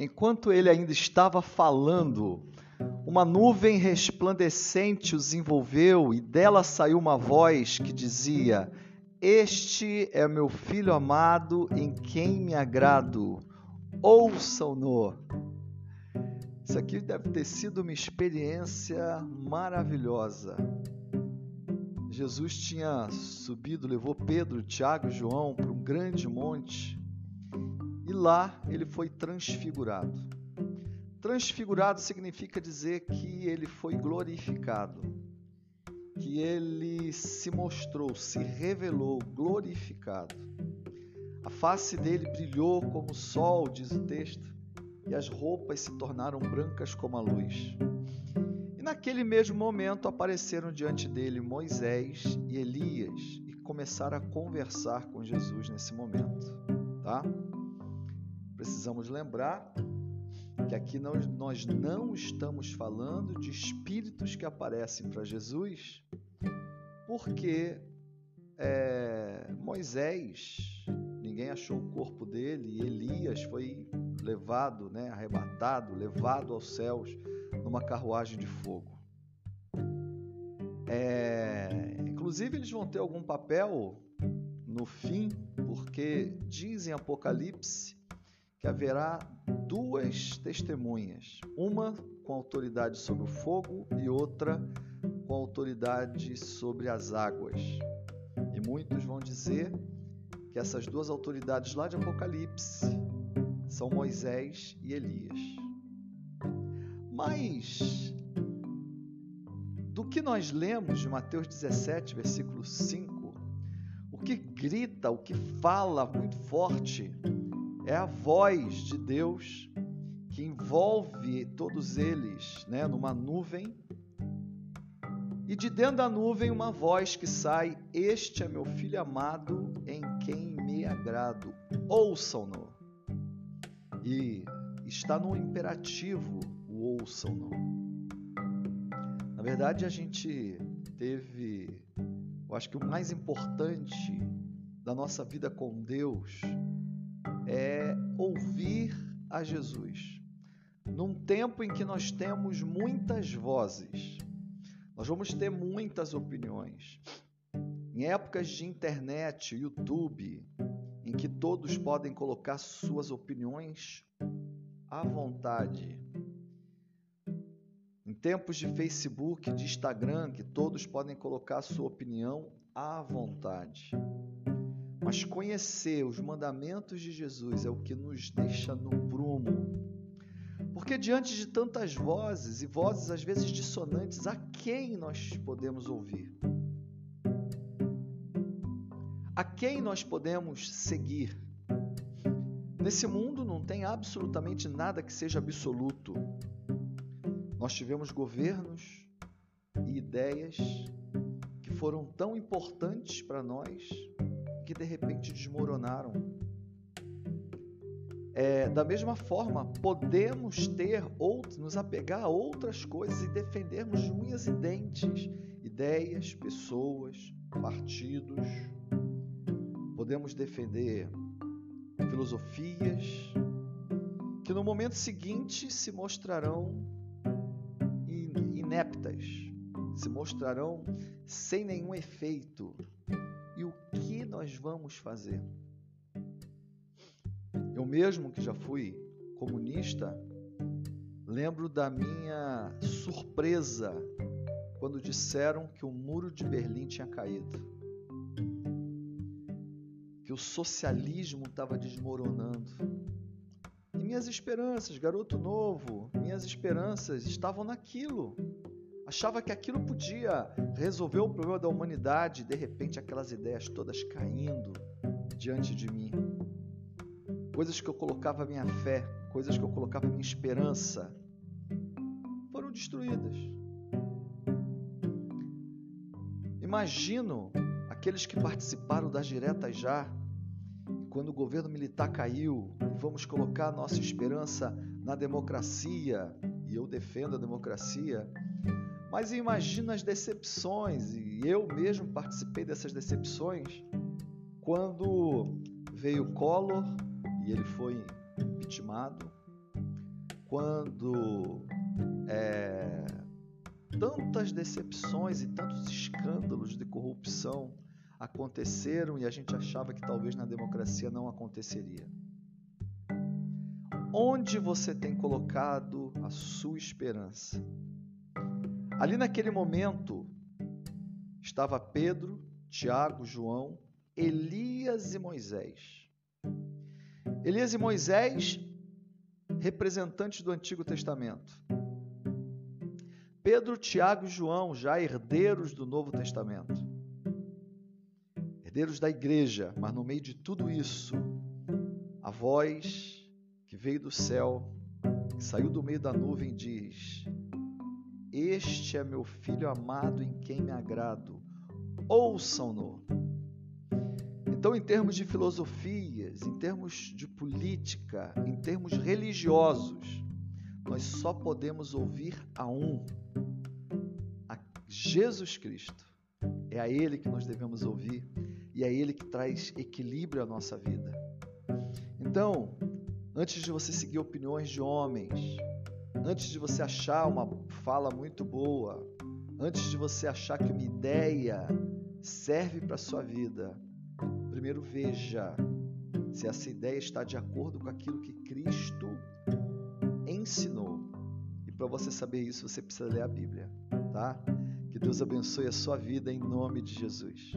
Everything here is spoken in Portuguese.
enquanto ele ainda estava falando, uma nuvem resplandecente os envolveu e dela saiu uma voz que dizia: Este é meu filho amado em quem me agrado. Ouçam-no. Isso aqui deve ter sido uma experiência maravilhosa. Jesus tinha subido, levou Pedro, Tiago e João para um grande monte e lá ele foi transfigurado. Transfigurado significa dizer que ele foi glorificado, que ele se mostrou, se revelou glorificado. A face dele brilhou como o sol, diz o texto, e as roupas se tornaram brancas como a luz. E naquele mesmo momento apareceram diante dele Moisés e Elias e começaram a conversar com Jesus nesse momento, tá? Precisamos lembrar que aqui nós, nós não estamos falando de espíritos que aparecem para Jesus, porque é, Moisés, ninguém achou o corpo dele, e Elias foi levado, né, arrebatado, levado aos céus numa carruagem de fogo. É, inclusive, eles vão ter algum papel no fim, porque diz em Apocalipse que haverá duas testemunhas, uma com autoridade sobre o fogo e outra com autoridade sobre as águas. E muitos vão dizer que essas duas autoridades lá de Apocalipse são Moisés e Elias. Mas do que nós lemos de Mateus 17, versículo 5, o que grita, o que fala muito forte é a voz de Deus que envolve todos eles né, numa nuvem. E de dentro da nuvem uma voz que sai: Este é meu filho amado em quem me agrado. Ouçam-no. E está no imperativo o ouçam-no. Na verdade, a gente teve, eu acho que o mais importante da nossa vida com Deus é ouvir a Jesus. Num tempo em que nós temos muitas vozes, nós vamos ter muitas opiniões. Em épocas de internet, YouTube, em que todos podem colocar suas opiniões à vontade. Em tempos de Facebook, de Instagram, que todos podem colocar sua opinião à vontade. Mas conhecer os mandamentos de Jesus é o que nos deixa no prumo. Porque diante de tantas vozes, e vozes às vezes dissonantes, a quem nós podemos ouvir? A quem nós podemos seguir? Nesse mundo não tem absolutamente nada que seja absoluto. Nós tivemos governos e ideias que foram tão importantes para nós que de repente desmoronaram. É, da mesma forma, podemos ter outros, nos apegar a outras coisas e defendermos de unhas e dentes ideias, pessoas, partidos. Podemos defender filosofias que no momento seguinte se mostrarão ineptas, se mostrarão sem nenhum efeito, nós vamos fazer? Eu mesmo, que já fui comunista, lembro da minha surpresa quando disseram que o muro de Berlim tinha caído, que o socialismo estava desmoronando. E minhas esperanças, garoto novo, minhas esperanças estavam naquilo achava que aquilo podia resolver o problema da humanidade, de repente aquelas ideias todas caindo diante de mim. Coisas que eu colocava minha fé, coisas que eu colocava minha esperança, foram destruídas. Imagino aqueles que participaram das diretas já, quando o governo militar caiu, e vamos colocar nossa esperança na democracia, e eu defendo a democracia, mas imagina as decepções, e eu mesmo participei dessas decepções, quando veio Collor e ele foi vitimado, quando é, tantas decepções e tantos escândalos de corrupção aconteceram e a gente achava que talvez na democracia não aconteceria. Onde você tem colocado a sua esperança? Ali naquele momento estava Pedro, Tiago, João, Elias e Moisés. Elias e Moisés, representantes do Antigo Testamento. Pedro, Tiago e João, já herdeiros do Novo Testamento. Herdeiros da igreja, mas no meio de tudo isso, a voz que veio do céu, que saiu do meio da nuvem, diz: Este é meu filho amado em quem me agrado, ouçam-no. Então, em termos de filosofias, em termos de política, em termos religiosos, nós só podemos ouvir a um, a Jesus Cristo. É a Ele que nós devemos ouvir e é Ele que traz equilíbrio à nossa vida. Então, antes de você seguir opiniões de homens, antes de você achar uma fala muito boa, antes de você achar que uma ideia serve para sua vida, primeiro veja se essa ideia está de acordo com aquilo que Cristo ensinou. E para você saber isso, você precisa ler a Bíblia, tá? Que Deus abençoe a sua vida em nome de Jesus.